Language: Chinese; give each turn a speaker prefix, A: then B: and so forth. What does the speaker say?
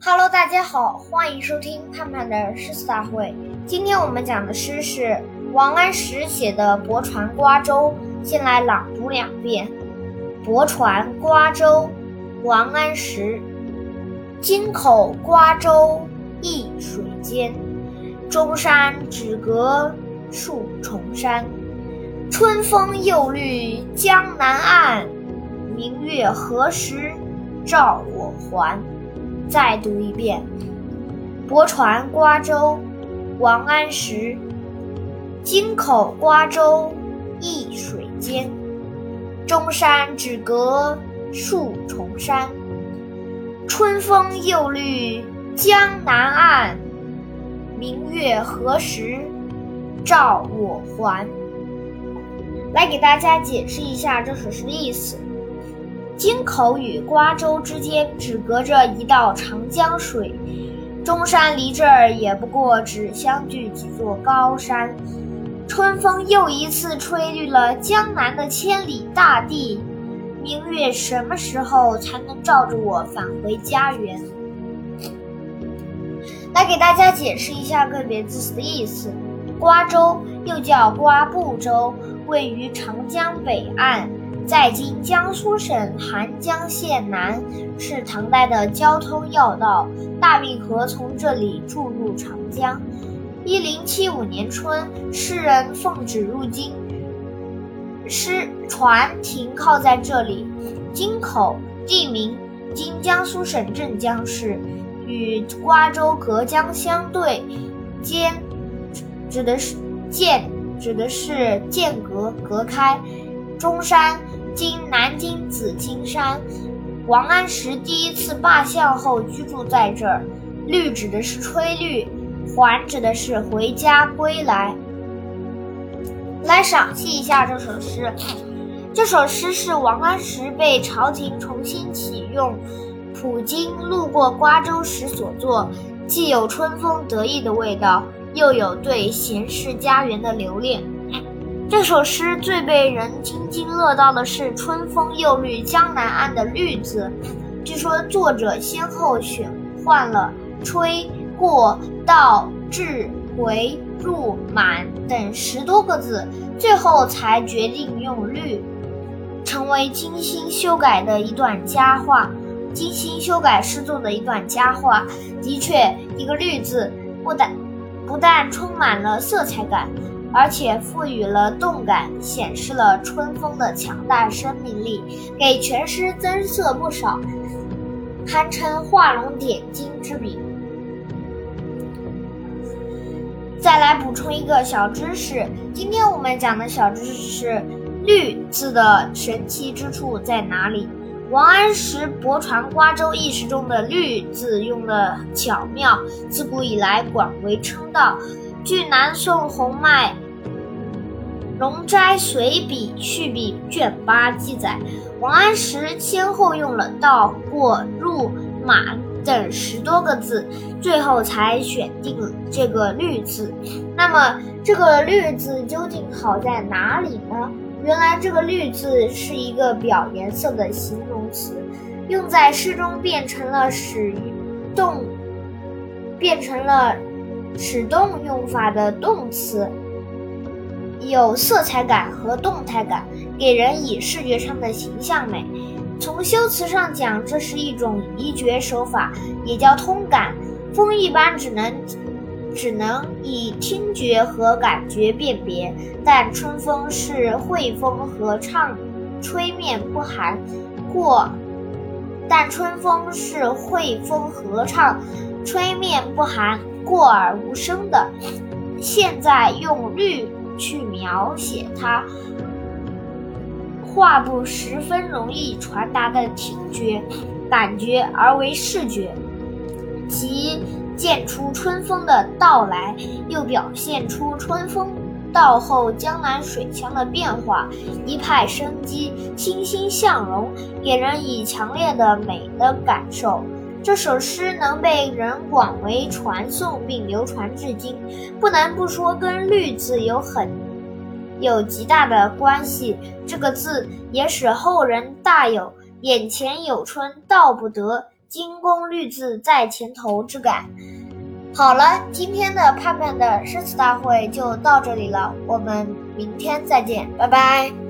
A: Hello，大家好，欢迎收听盼盼的诗词大会。今天我们讲的诗是王安石写的《泊船瓜洲》，先来朗读两遍。《泊船瓜洲》王安石。京口瓜洲一水间，中山只隔数重山。春风又绿江南岸，明月何时照我还？再读一遍《泊船瓜洲》，王安石。京口瓜洲一水间，中山只隔数重山。春风又绿江南岸，明月何时照我还？来给大家解释一下这首诗的意思。京口与瓜洲之间只隔着一道长江水，中山离这儿也不过只相距几座高山。春风又一次吹绿了江南的千里大地，明月什么时候才能照着我返回家园？来给大家解释一下个别字词的意思。瓜洲又叫瓜埠洲，位于长江北岸。在今江苏省涵江县南，是唐代的交通要道，大运河从这里注入长江。一零七五年春，诗人奉旨入京，诗船停靠在这里。京口地名，今江苏省镇江市，与瓜州隔江相对。间指的是间，指的是间隔隔开。中山。今南京紫金山，王安石第一次罢相后居住在这儿。绿指的是吹绿，还指的是回家归来。来赏析一下这首诗。这首诗是王安石被朝廷重新启用，普京路过瓜州时所作，既有春风得意的味道，又有对闲适家园的留恋。这首诗最被人津津乐道的是“春风又绿江南岸”的“绿”字。据说作者先后选换了“吹”“过”“到”“至”“回”“入”“满”等十多个字，最后才决定用“绿”，成为精心修改的一段佳话。精心修改诗作的一段佳话，的确，一个“绿”字不但不但充满了色彩感。而且赋予了动感，显示了春风的强大生命力，给全诗增色不少，堪称画龙点睛之笔。再来补充一个小知识，今天我们讲的小知识是“绿”字的神奇之处在哪里？王安石《泊船瓜洲》一诗中的“绿”字用的巧妙，自古以来广为称道。据南宋洪迈《容斋随笔续笔》卷八记载，王安石先后用了“到”“过”“入”“马”等十多个字，最后才选定这个“绿”字。那么，这个“绿”字究竟好在哪里呢？原来，这个“绿”字是一个表颜色的形容词，用在诗中变成了使动，变成了。使动用法的动词有色彩感和动态感，给人以视觉上的形象美。从修辞上讲，这是一种移觉手法，也叫通感。风一般只能只能以听觉和感觉辨别，但春风是会风和畅吹面不寒或，但春风是会风和畅吹面不寒。过而无声的，现在用绿去描写它，画不十分容易传达的听觉、感觉而为视觉，即见出春风的到来，又表现出春风到后江南水乡的变化，一派生机，欣欣向荣，给人以强烈的美的感受。这首诗能被人广为传颂并流传至今，不能不说跟“绿”字有很有极大的关系。这个字也使后人大有“眼前有春道不得，金弓绿字在前头之感。好了，今天的盼盼的诗词大会就到这里了，我们明天再见，拜拜。